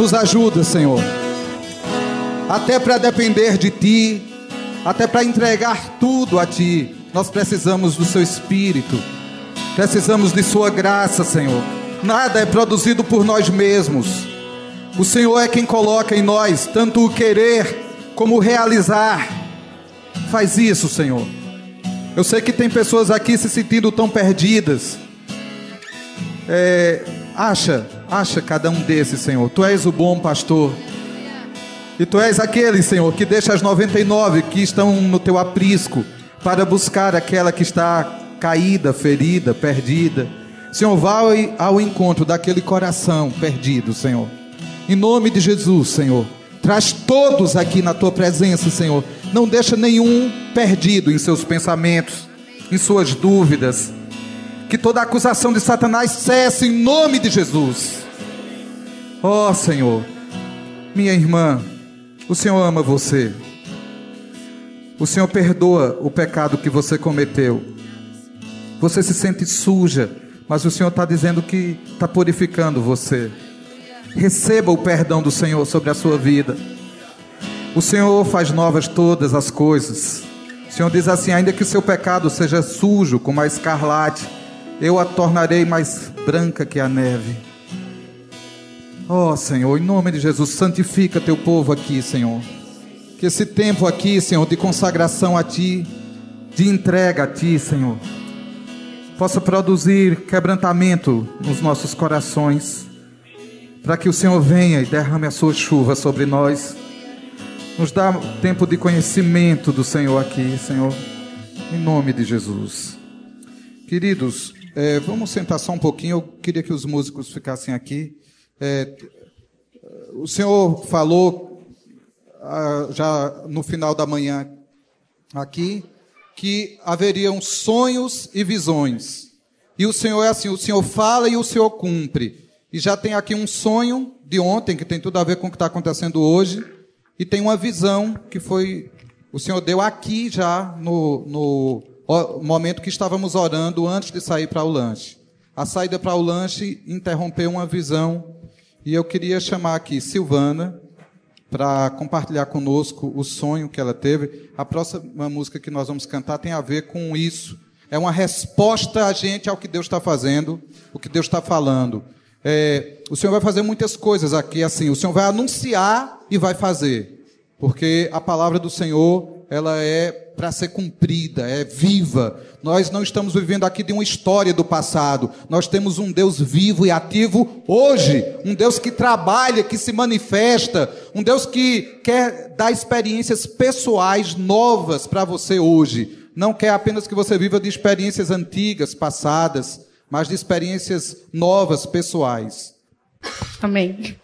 Nos ajuda, Senhor. Até para depender de Ti, até para entregar tudo a Ti, nós precisamos do Seu Espírito, precisamos de Sua graça, Senhor. Nada é produzido por nós mesmos. O Senhor é quem coloca em nós tanto o querer como o realizar. Faz isso, Senhor. Eu sei que tem pessoas aqui se sentindo tão perdidas. É, acha, acha cada um desses, Senhor. Tu és o bom pastor. E tu és aquele, Senhor, que deixa as 99 que estão no teu aprisco para buscar aquela que está caída, ferida, perdida. Senhor, vá ao encontro daquele coração perdido, Senhor. Em nome de Jesus, Senhor. Traz todos aqui na tua presença, Senhor. Não deixa nenhum perdido em seus pensamentos, em suas dúvidas. Que toda acusação de Satanás cesse em nome de Jesus. Ó oh, Senhor, minha irmã, o Senhor ama você. O Senhor perdoa o pecado que você cometeu. Você se sente suja, mas o Senhor está dizendo que está purificando você. Receba o perdão do Senhor sobre a sua vida. O Senhor faz novas todas as coisas. O Senhor diz assim: ainda que o seu pecado seja sujo como a escarlate, eu a tornarei mais branca que a neve. Oh, Senhor, em nome de Jesus, santifica teu povo aqui, Senhor. Que esse tempo aqui, Senhor, de consagração a Ti, de entrega a Ti, Senhor, possa produzir quebrantamento nos nossos corações para que o Senhor venha e derrame a sua chuva sobre nós. Nos dá tempo de conhecimento do Senhor aqui, Senhor, em nome de Jesus. Queridos, é, vamos sentar só um pouquinho. Eu queria que os músicos ficassem aqui. É, o Senhor falou ah, já no final da manhã aqui que haveriam sonhos e visões. E o Senhor é assim: o Senhor fala e o Senhor cumpre. E já tem aqui um sonho de ontem, que tem tudo a ver com o que está acontecendo hoje. E tem uma visão que foi. O Senhor deu aqui já no, no momento que estávamos orando antes de sair para o lanche. A saída para o lanche interrompeu uma visão. E eu queria chamar aqui Silvana para compartilhar conosco o sonho que ela teve. A próxima música que nós vamos cantar tem a ver com isso. É uma resposta a gente ao que Deus está fazendo, o que Deus está falando. É, o Senhor vai fazer muitas coisas aqui assim. O Senhor vai anunciar e vai fazer, porque a palavra do Senhor ela é para ser cumprida, é viva. Nós não estamos vivendo aqui de uma história do passado. Nós temos um Deus vivo e ativo hoje, um Deus que trabalha, que se manifesta, um Deus que quer dar experiências pessoais novas para você hoje. Não quer apenas que você viva de experiências antigas, passadas mas de experiências novas, pessoais. Amém.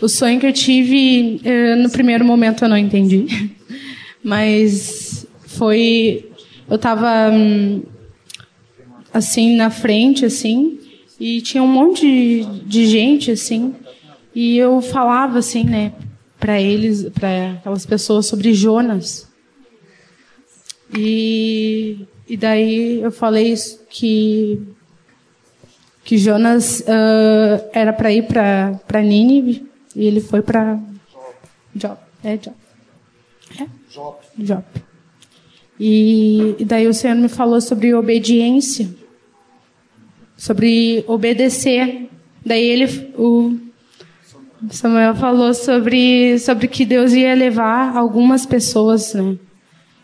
O sonho que eu tive, eh, no primeiro momento eu não entendi, mas foi. Eu estava hum, assim na frente, assim, e tinha um monte de, de gente, assim, e eu falava assim, né, para eles, para aquelas pessoas sobre Jonas. E, e daí eu falei que que Jonas uh, era para ir para Nínive e ele foi para Job. É Job. É? Job. Job. E, e daí o Senhor me falou sobre obediência, sobre obedecer. Daí ele, o Samuel falou sobre sobre que Deus ia levar algumas pessoas, né,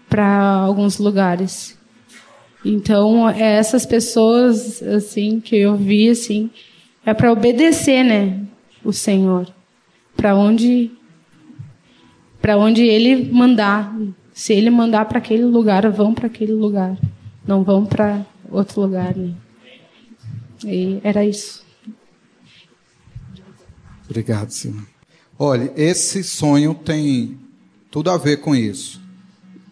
para alguns lugares. Então, é essas pessoas, assim, que eu vi, assim, é para obedecer, né, o Senhor. Para onde, para onde Ele mandar. Se Ele mandar para aquele lugar, vão para aquele lugar. Não vão para outro lugar, né. E era isso. Obrigado, Senhor. Olha, esse sonho tem tudo a ver com isso.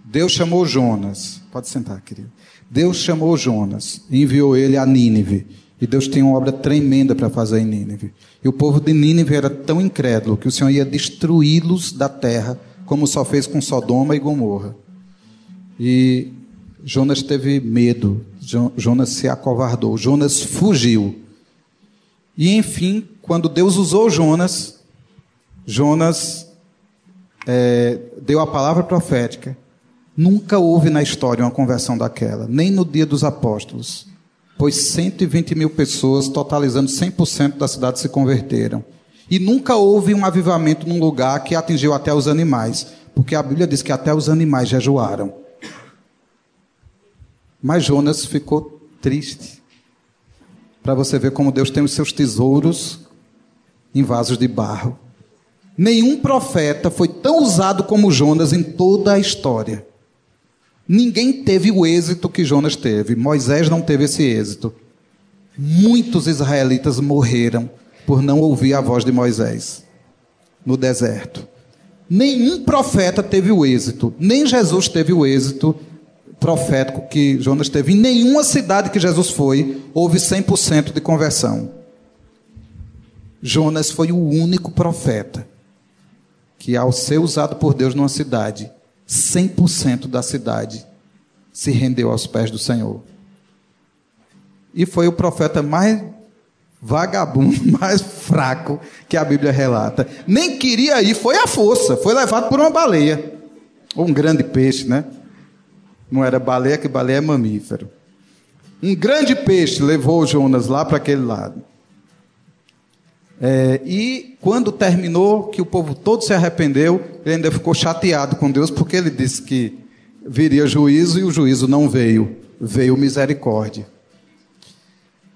Deus chamou Jonas. Pode sentar, querido. Deus chamou Jonas e enviou ele a Nínive. E Deus tem uma obra tremenda para fazer em Nínive. E o povo de Nínive era tão incrédulo que o Senhor ia destruí-los da terra, como só fez com Sodoma e Gomorra. E Jonas teve medo, Jonas se acovardou, Jonas fugiu. E enfim, quando Deus usou Jonas, Jonas é, deu a palavra profética. Nunca houve na história uma conversão daquela, nem no dia dos apóstolos, pois 120 mil pessoas, totalizando 100% da cidade, se converteram. E nunca houve um avivamento num lugar que atingiu até os animais, porque a Bíblia diz que até os animais jejuaram. Mas Jonas ficou triste. Para você ver como Deus tem os seus tesouros em vasos de barro. Nenhum profeta foi tão usado como Jonas em toda a história. Ninguém teve o êxito que Jonas teve. Moisés não teve esse êxito. Muitos israelitas morreram por não ouvir a voz de Moisés no deserto. Nenhum profeta teve o êxito, nem Jesus teve o êxito profético que Jonas teve. Em nenhuma cidade que Jesus foi, houve 100% de conversão. Jonas foi o único profeta que, ao ser usado por Deus numa cidade, 100% da cidade se rendeu aos pés do Senhor. E foi o profeta mais vagabundo, mais fraco que a Bíblia relata. Nem queria ir, foi à força, foi levado por uma baleia. Ou um grande peixe, né? Não era baleia, que baleia é mamífero. Um grande peixe levou Jonas lá para aquele lado. É, e quando terminou, que o povo todo se arrependeu, ele ainda ficou chateado com Deus, porque ele disse que viria juízo e o juízo não veio, veio misericórdia.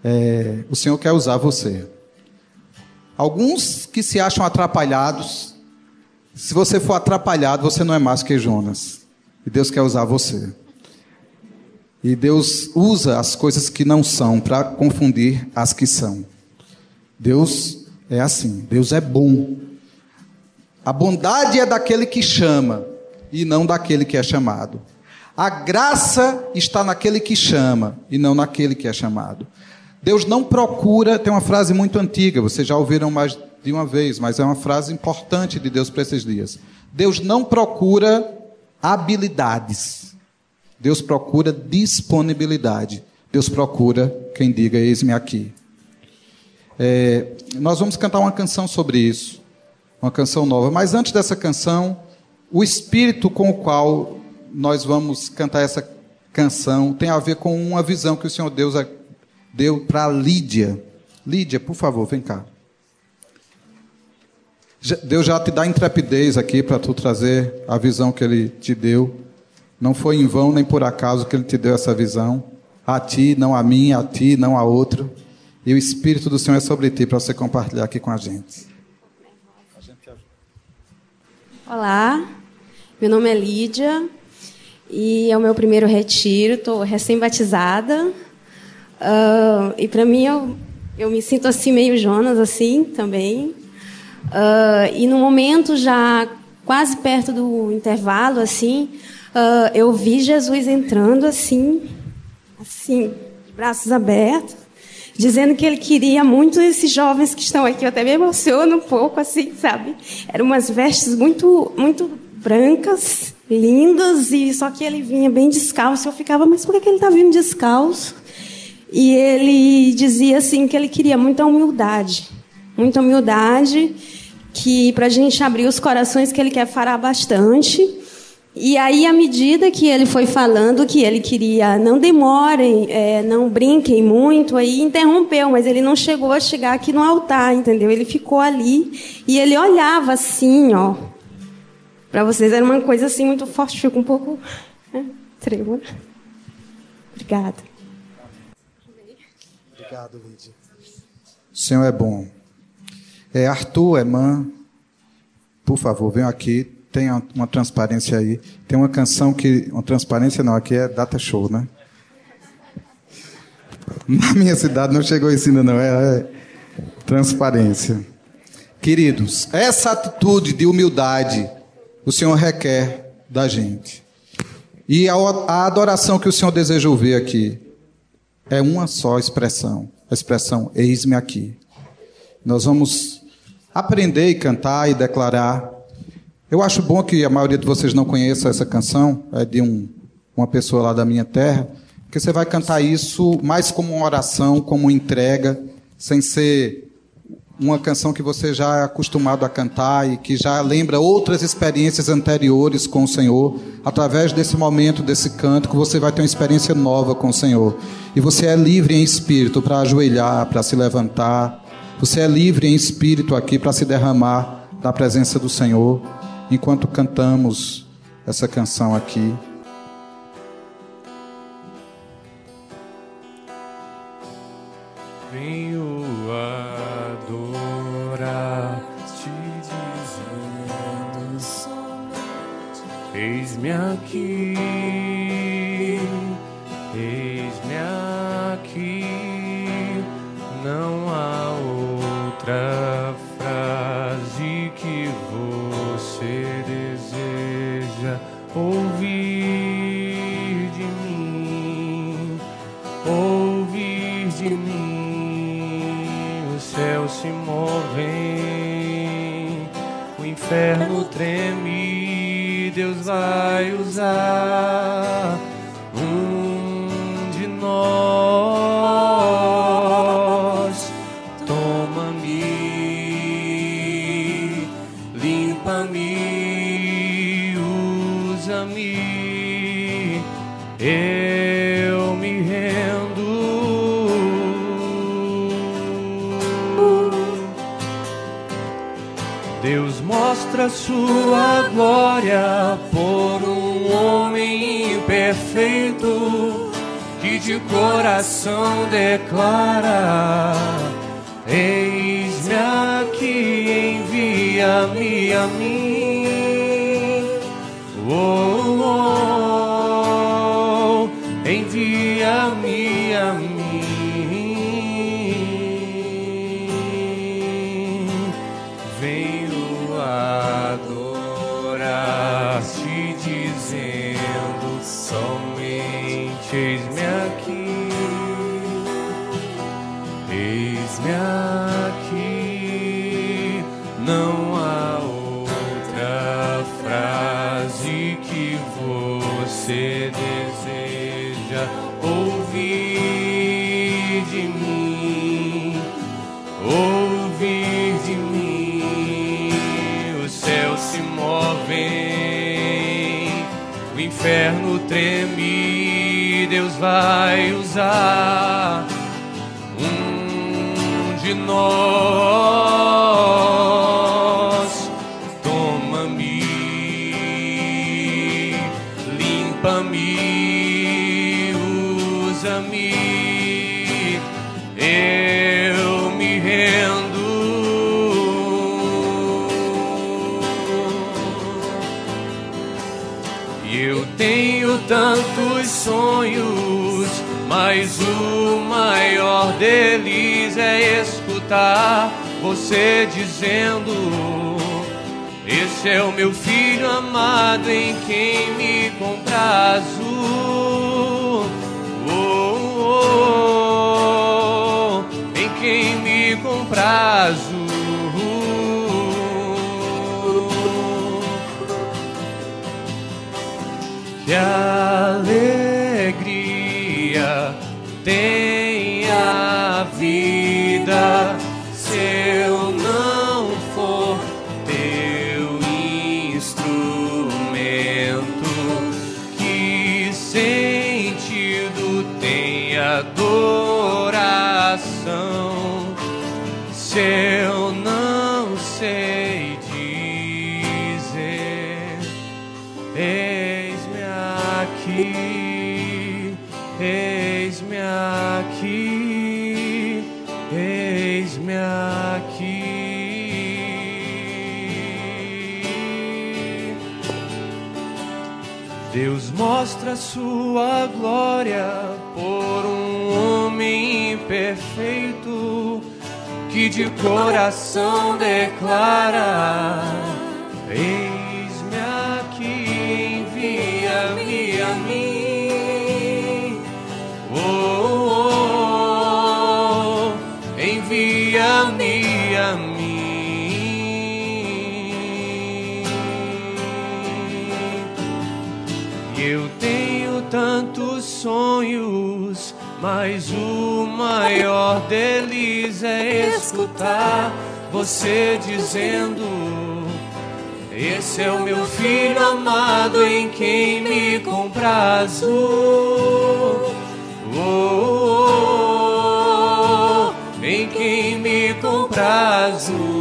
É, o Senhor quer usar você. Alguns que se acham atrapalhados, se você for atrapalhado, você não é mais que Jonas. E Deus quer usar você. E Deus usa as coisas que não são para confundir as que são. Deus é assim, Deus é bom. A bondade é daquele que chama e não daquele que é chamado. A graça está naquele que chama e não naquele que é chamado. Deus não procura, tem uma frase muito antiga, vocês já ouviram mais de uma vez, mas é uma frase importante de Deus para esses dias. Deus não procura habilidades. Deus procura disponibilidade. Deus procura quem diga: Eis-me aqui. É, nós vamos cantar uma canção sobre isso, uma canção nova. Mas antes dessa canção, o espírito com o qual nós vamos cantar essa canção tem a ver com uma visão que o Senhor Deus deu para Lídia. Lídia, por favor, vem cá. Deus já te dá intrepidez aqui para tu trazer a visão que Ele te deu. Não foi em vão nem por acaso que Ele te deu essa visão. A ti, não a mim, a ti, não a outro. E o Espírito do Senhor é sobre ti para você compartilhar aqui com a gente. Olá, meu nome é Lídia e é o meu primeiro retiro. Estou recém-batizada. Uh, e para mim, eu, eu me sinto assim, meio Jonas, assim, também. Uh, e no momento já quase perto do intervalo, assim, uh, eu vi Jesus entrando assim, assim, braços abertos, dizendo que ele queria muito esses jovens que estão aqui. Eu até me emociono um pouco, assim, sabe? Eram umas vestes muito, muito brancas, lindas, e só que ele vinha bem descalço. Eu ficava, mas por que ele está vindo descalço? E ele dizia assim que ele queria muita humildade, muita humildade, que para a gente abrir os corações que ele quer falar bastante e aí, à medida que ele foi falando que ele queria, não demorem, é, não brinquem muito, aí interrompeu, mas ele não chegou a chegar aqui no altar, entendeu? Ele ficou ali e ele olhava assim, ó. Para vocês era uma coisa assim muito forte, fico um pouco né, trêmula. Obrigada. Obrigado, Lídia. O Senhor é bom. É, Arthur, Emã, por favor, venham aqui tem uma transparência aí. Tem uma canção que. Uma transparência não, aqui é data show, né? Na minha cidade não chegou isso ainda, não. É, é transparência. Queridos, essa atitude de humildade o Senhor requer da gente. E a adoração que o Senhor deseja ouvir aqui é uma só expressão. A expressão eis-me aqui. Nós vamos aprender e cantar e declarar eu acho bom que a maioria de vocês não conheça essa canção, é de um, uma pessoa lá da minha terra, porque você vai cantar isso mais como uma oração, como uma entrega, sem ser uma canção que você já é acostumado a cantar e que já lembra outras experiências anteriores com o Senhor, através desse momento, desse canto, que você vai ter uma experiência nova com o Senhor. E você é livre em espírito para ajoelhar, para se levantar. Você é livre em espírito aqui para se derramar na presença do Senhor, enquanto cantamos essa canção aqui. Eis-me aqui, eis-me aqui, não há outra frase que você deseja ouvir de mim, ouvir de mim. Os céus se movem, o inferno treme Deus vai usar sua glória por um homem imperfeito que de coração declara: Eis-me aqui, envia-me a mim. Oh, oh vai usar um de nós. Toma-me, limpa-me, usa-me, eu me rendo. E eu tenho tantos sonhos, mas o maior deles é escutar você dizendo: Esse é o meu filho amado em quem me comprazo. Oh, oh, oh, em quem me comprazo. Alegria sua glória por um homem imperfeito que de coração declara: sonhos, mas o maior deles é escutar você dizendo: Esse é o meu filho amado em quem me comprazo. Oh, oh, oh, em quem me comprazo.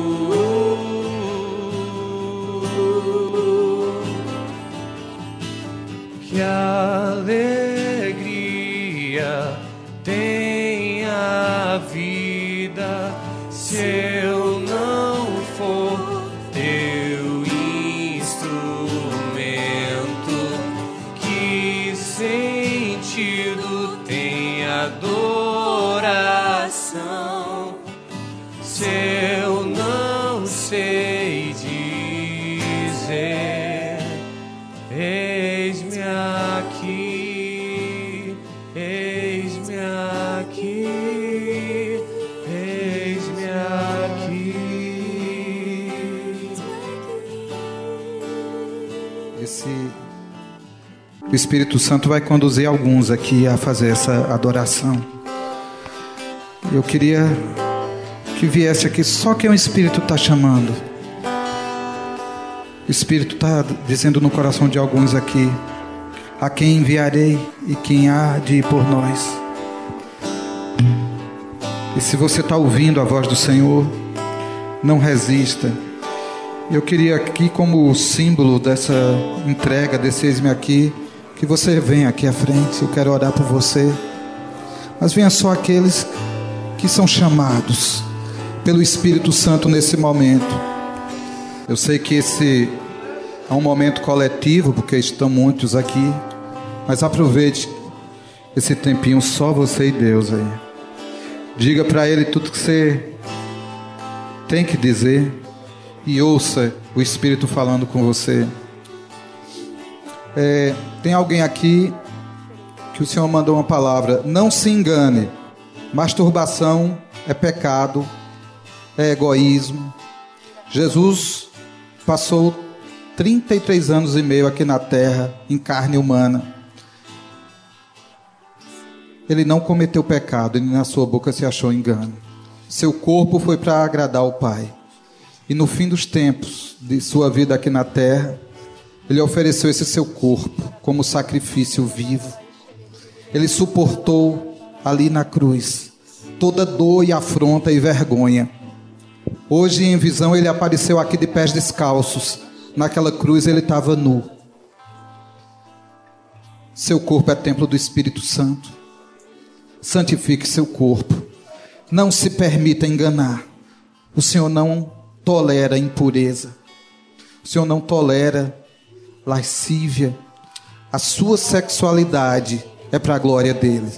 Espírito Santo vai conduzir alguns aqui a fazer essa adoração. Eu queria que viesse aqui só quem o Espírito está chamando. O Espírito está dizendo no coração de alguns aqui: a quem enviarei e quem há de ir por nós. E se você está ouvindo a voz do Senhor, não resista. Eu queria aqui, como símbolo dessa entrega, desse eis-me aqui, que você venha aqui à frente. Eu quero orar por você. Mas venha só aqueles que são chamados pelo Espírito Santo nesse momento. Eu sei que esse é um momento coletivo, porque estão muitos aqui. Mas aproveite esse tempinho só você e Deus aí. Diga para Ele tudo que você tem que dizer e ouça o Espírito falando com você. É, tem alguém aqui que o Senhor mandou uma palavra. Não se engane. Masturbação é pecado, é egoísmo. Jesus passou 33 anos e meio aqui na terra, em carne humana. Ele não cometeu pecado, e na sua boca se achou engano. Seu corpo foi para agradar o Pai. E no fim dos tempos de sua vida aqui na terra, ele ofereceu esse seu corpo como sacrifício vivo. Ele suportou ali na cruz toda dor e afronta e vergonha. Hoje, em visão, ele apareceu aqui de pés descalços. Naquela cruz, ele estava nu. Seu corpo é templo do Espírito Santo. Santifique seu corpo. Não se permita enganar. O Senhor não tolera impureza. O Senhor não tolera lascívia. A sua sexualidade é para a glória dele.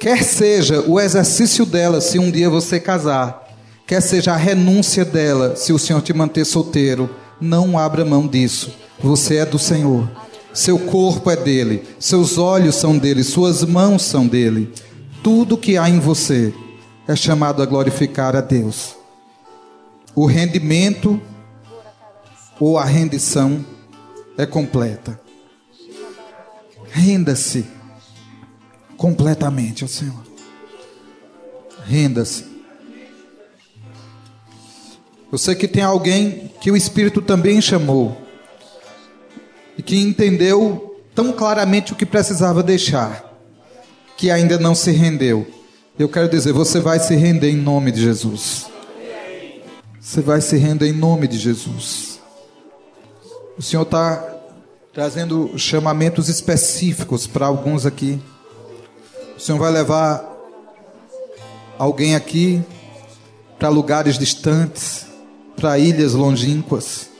Quer seja o exercício dela se um dia você casar, quer seja a renúncia dela se o Senhor te manter solteiro, não abra mão disso. Você é do Senhor. Seu corpo é dele, seus olhos são dele, suas mãos são dele. Tudo que há em você é chamado a glorificar a Deus. O rendimento ou a rendição é completa. Renda-se completamente ao Senhor. Renda-se. Eu sei que tem alguém que o Espírito também chamou e que entendeu tão claramente o que precisava deixar, que ainda não se rendeu. Eu quero dizer, você vai se render em nome de Jesus. Você vai se render em nome de Jesus. O Senhor está trazendo chamamentos específicos para alguns aqui. O Senhor vai levar alguém aqui para lugares distantes, para ilhas longínquas.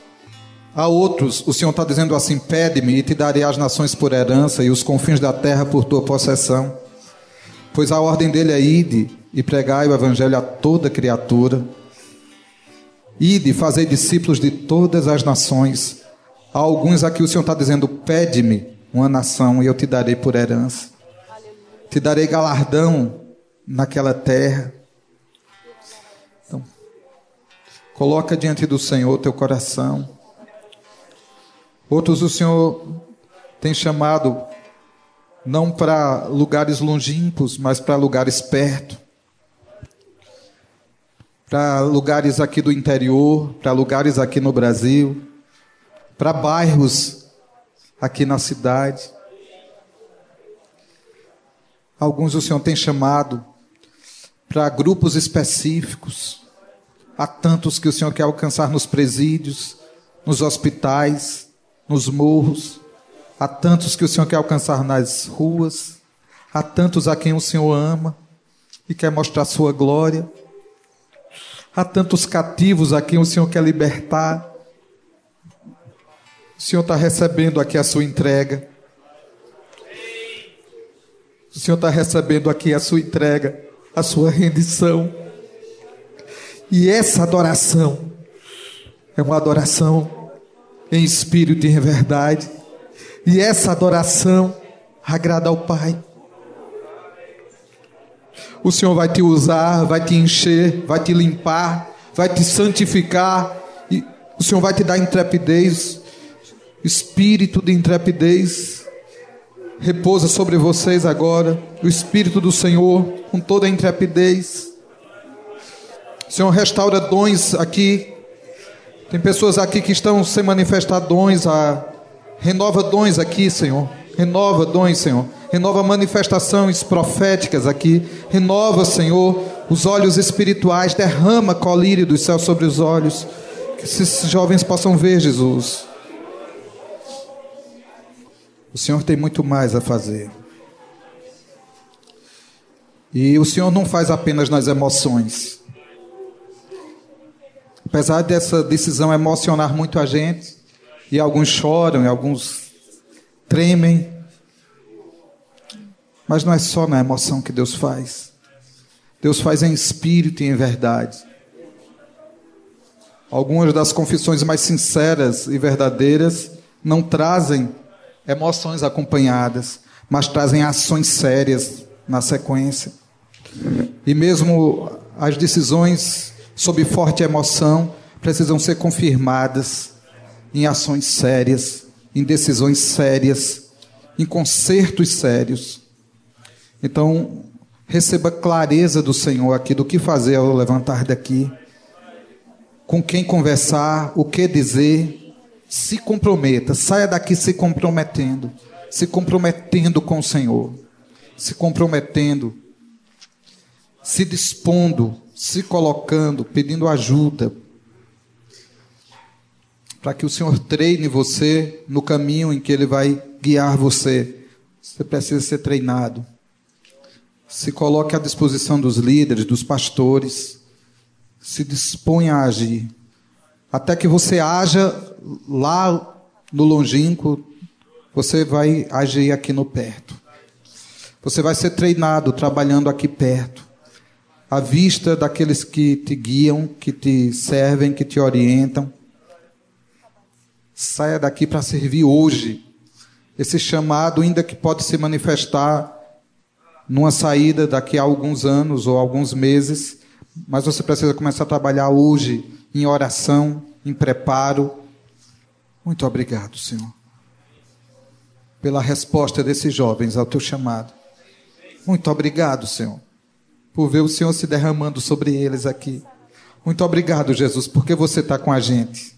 A outros, o Senhor está dizendo assim: Pede-me e te darei as nações por herança e os confins da terra por tua possessão. Pois a ordem dele é: ide e pregai o evangelho a toda criatura. Ide e fazei discípulos de todas as nações. Há alguns aqui o Senhor está dizendo: Pede-me uma nação e eu te darei por herança. Te darei galardão naquela terra. Então, coloca diante do Senhor teu coração. Outros o Senhor tem chamado não para lugares longínquos, mas para lugares perto. para lugares aqui do interior, para lugares aqui no Brasil, para bairros aqui na cidade. Alguns o Senhor tem chamado para grupos específicos. Há tantos que o Senhor quer alcançar nos presídios, nos hospitais, nos morros. Há tantos que o Senhor quer alcançar nas ruas. Há tantos a quem o Senhor ama e quer mostrar sua glória. Há tantos cativos a quem o Senhor quer libertar. O Senhor está recebendo aqui a sua entrega. O Senhor está recebendo aqui a sua entrega, a sua rendição. E essa adoração é uma adoração em espírito e em verdade. E essa adoração agrada ao Pai. O Senhor vai te usar, vai te encher, vai te limpar, vai te santificar. E o Senhor vai te dar intrepidez, espírito de intrepidez. Repousa sobre vocês agora, o Espírito do Senhor, com toda a intrepidez. O Senhor restaura dons aqui. Tem pessoas aqui que estão sem manifestar dons. A... Renova dons aqui, Senhor. Renova dons, Senhor renova manifestações proféticas aqui, renova, Senhor, os olhos espirituais, derrama colírio dos céus sobre os olhos, que esses jovens possam ver Jesus. O Senhor tem muito mais a fazer. E o Senhor não faz apenas nas emoções. Apesar dessa decisão emocionar muito a gente, e alguns choram, e alguns tremem, mas não é só na emoção que Deus faz. Deus faz em espírito e em verdade. Algumas das confissões mais sinceras e verdadeiras não trazem emoções acompanhadas, mas trazem ações sérias na sequência. E mesmo as decisões sob forte emoção precisam ser confirmadas em ações sérias, em decisões sérias, em concertos sérios. Então, receba clareza do Senhor aqui do que fazer ao levantar daqui, com quem conversar, o que dizer. Se comprometa, saia daqui se comprometendo, se comprometendo com o Senhor, se comprometendo, se dispondo, se colocando, pedindo ajuda, para que o Senhor treine você no caminho em que Ele vai guiar você. Você precisa ser treinado se coloque à disposição dos líderes, dos pastores, se disponha a agir. Até que você haja lá no longínquo, você vai agir aqui no perto. Você vai ser treinado trabalhando aqui perto, à vista daqueles que te guiam, que te servem, que te orientam. Saia daqui para servir hoje. Esse chamado, ainda que pode se manifestar numa saída daqui a alguns anos ou alguns meses, mas você precisa começar a trabalhar hoje em oração, em preparo. Muito obrigado, Senhor, pela resposta desses jovens ao teu chamado. Muito obrigado, Senhor, por ver o Senhor se derramando sobre eles aqui. Muito obrigado, Jesus, porque você está com a gente.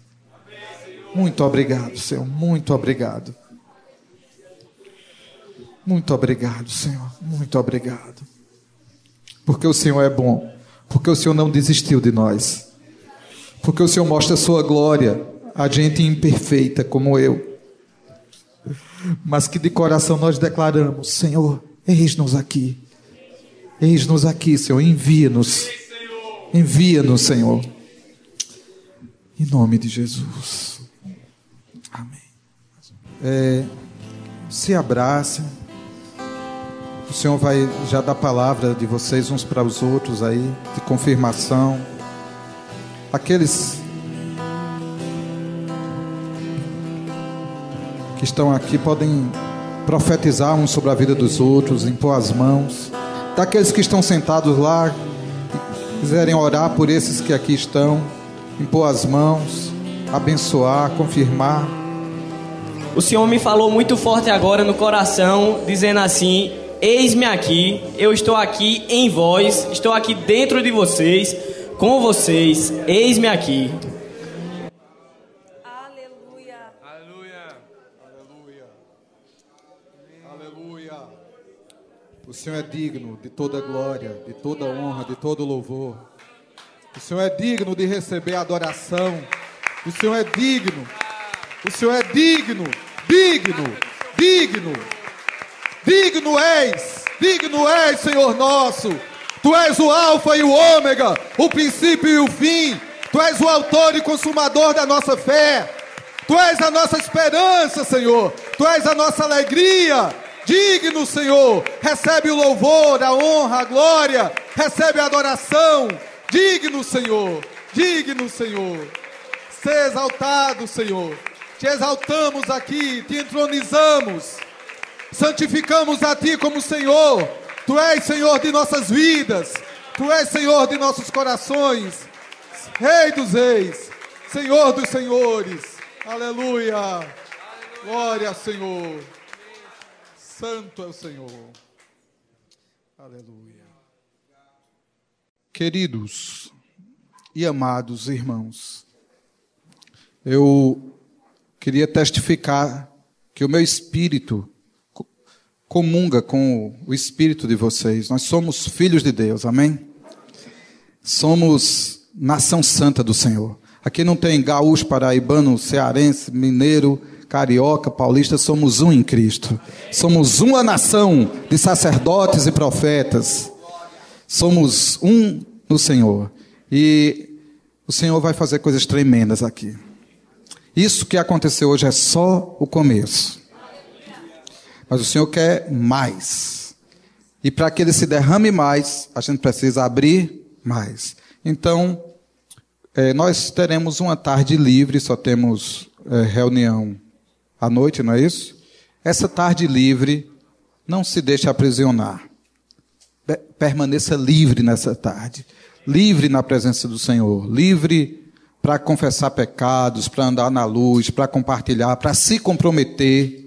Muito obrigado, Senhor, muito obrigado. Muito obrigado, Senhor. Muito obrigado. Porque o Senhor é bom. Porque o Senhor não desistiu de nós. Porque o Senhor mostra a sua glória a gente imperfeita como eu. Mas que de coração nós declaramos: Senhor, eis-nos aqui. Eis-nos aqui, Senhor. Envia-nos. Envia-nos, Senhor. Em nome de Jesus. Amém. É, se abraça. O Senhor vai já dar palavra de vocês uns para os outros aí, de confirmação. Aqueles que estão aqui podem profetizar uns sobre a vida dos outros, impor as mãos. Daqueles que estão sentados lá, quiserem orar por esses que aqui estão, impor as mãos, abençoar, confirmar. O Senhor me falou muito forte agora no coração, dizendo assim: Eis-me aqui, eu estou aqui em vós, estou aqui dentro de vocês. Com vocês, eis-me aqui. Aleluia. Aleluia. Aleluia. O Senhor é digno de toda glória, de toda honra, de todo louvor. O Senhor é digno de receber adoração. O Senhor é digno. O Senhor é digno, digno, digno. Digno és, digno és, Senhor nosso. Tu és o Alfa e o Ômega, o princípio e o fim. Tu és o autor e consumador da nossa fé. Tu és a nossa esperança, Senhor. Tu és a nossa alegria. Digno, Senhor. Recebe o louvor, a honra, a glória. Recebe a adoração. Digno, Senhor. Digno, Senhor. Ser exaltado, Senhor. Te exaltamos aqui, te entronizamos. Santificamos a Ti como Senhor. Tu és Senhor de nossas vidas. Tu és Senhor de nossos corações. Rei dos reis. Senhor dos senhores. Aleluia. Glória, Senhor. Santo é o Senhor. Aleluia. Queridos e amados irmãos, eu queria testificar que o meu espírito comunga com o espírito de vocês. Nós somos filhos de Deus, amém? Somos nação santa do Senhor. Aqui não tem gaúcho, paraibano, cearense, mineiro, carioca, paulista, somos um em Cristo. Somos uma nação de sacerdotes e profetas. Somos um no Senhor. E o Senhor vai fazer coisas tremendas aqui. Isso que aconteceu hoje é só o começo. Mas o Senhor quer mais. E para que ele se derrame mais, a gente precisa abrir mais. Então, eh, nós teremos uma tarde livre, só temos eh, reunião à noite, não é isso? Essa tarde livre, não se deixe aprisionar. Pe- Permaneça livre nessa tarde. Livre na presença do Senhor. Livre para confessar pecados, para andar na luz, para compartilhar, para se comprometer,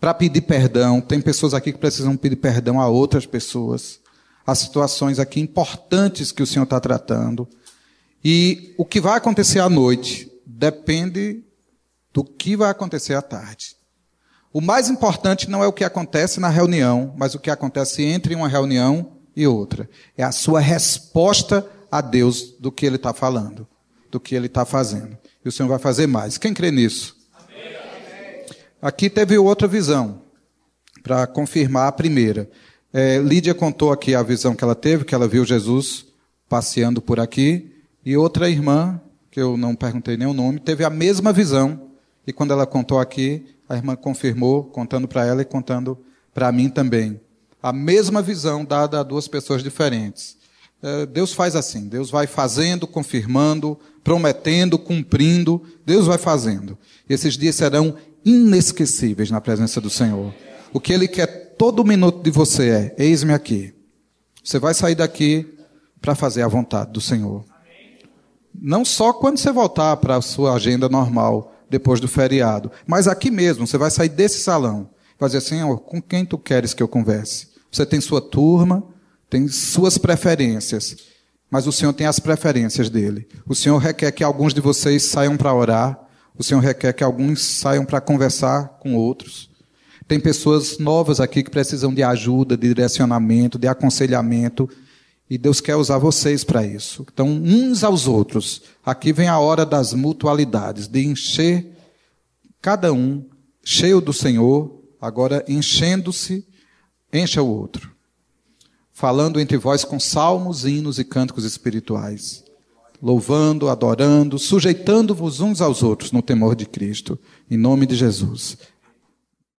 para pedir perdão. Tem pessoas aqui que precisam pedir perdão a outras pessoas. Há situações aqui importantes que o Senhor está tratando. E o que vai acontecer à noite depende do que vai acontecer à tarde. O mais importante não é o que acontece na reunião, mas o que acontece entre uma reunião e outra. É a sua resposta a Deus do que Ele está falando, do que Ele está fazendo. E o Senhor vai fazer mais. Quem crê nisso? Aqui teve outra visão, para confirmar a primeira. É, Lídia contou aqui a visão que ela teve, que ela viu Jesus passeando por aqui, e outra irmã, que eu não perguntei nem o nome, teve a mesma visão. E quando ela contou aqui, a irmã confirmou, contando para ela e contando para mim também. A mesma visão dada a duas pessoas diferentes. É, Deus faz assim, Deus vai fazendo, confirmando, prometendo, cumprindo, Deus vai fazendo. Esses dias serão inesquecíveis na presença do Senhor. O que Ele quer todo minuto de você é: eis-me aqui. Você vai sair daqui para fazer a vontade do Senhor. Não só quando você voltar para a sua agenda normal, depois do feriado, mas aqui mesmo, você vai sair desse salão. Vai dizer, Senhor, com quem tu queres que eu converse? Você tem sua turma, tem suas preferências, mas o Senhor tem as preferências dele. O Senhor requer que alguns de vocês saiam para orar, o Senhor requer que alguns saiam para conversar com outros. Tem pessoas novas aqui que precisam de ajuda, de direcionamento, de aconselhamento, e Deus quer usar vocês para isso. Então, uns aos outros. Aqui vem a hora das mutualidades, de encher cada um cheio do Senhor, agora enchendo-se, encha o outro. Falando entre vós com salmos, hinos e cânticos espirituais. Louvando, adorando, sujeitando-vos uns aos outros no temor de Cristo. Em nome de Jesus.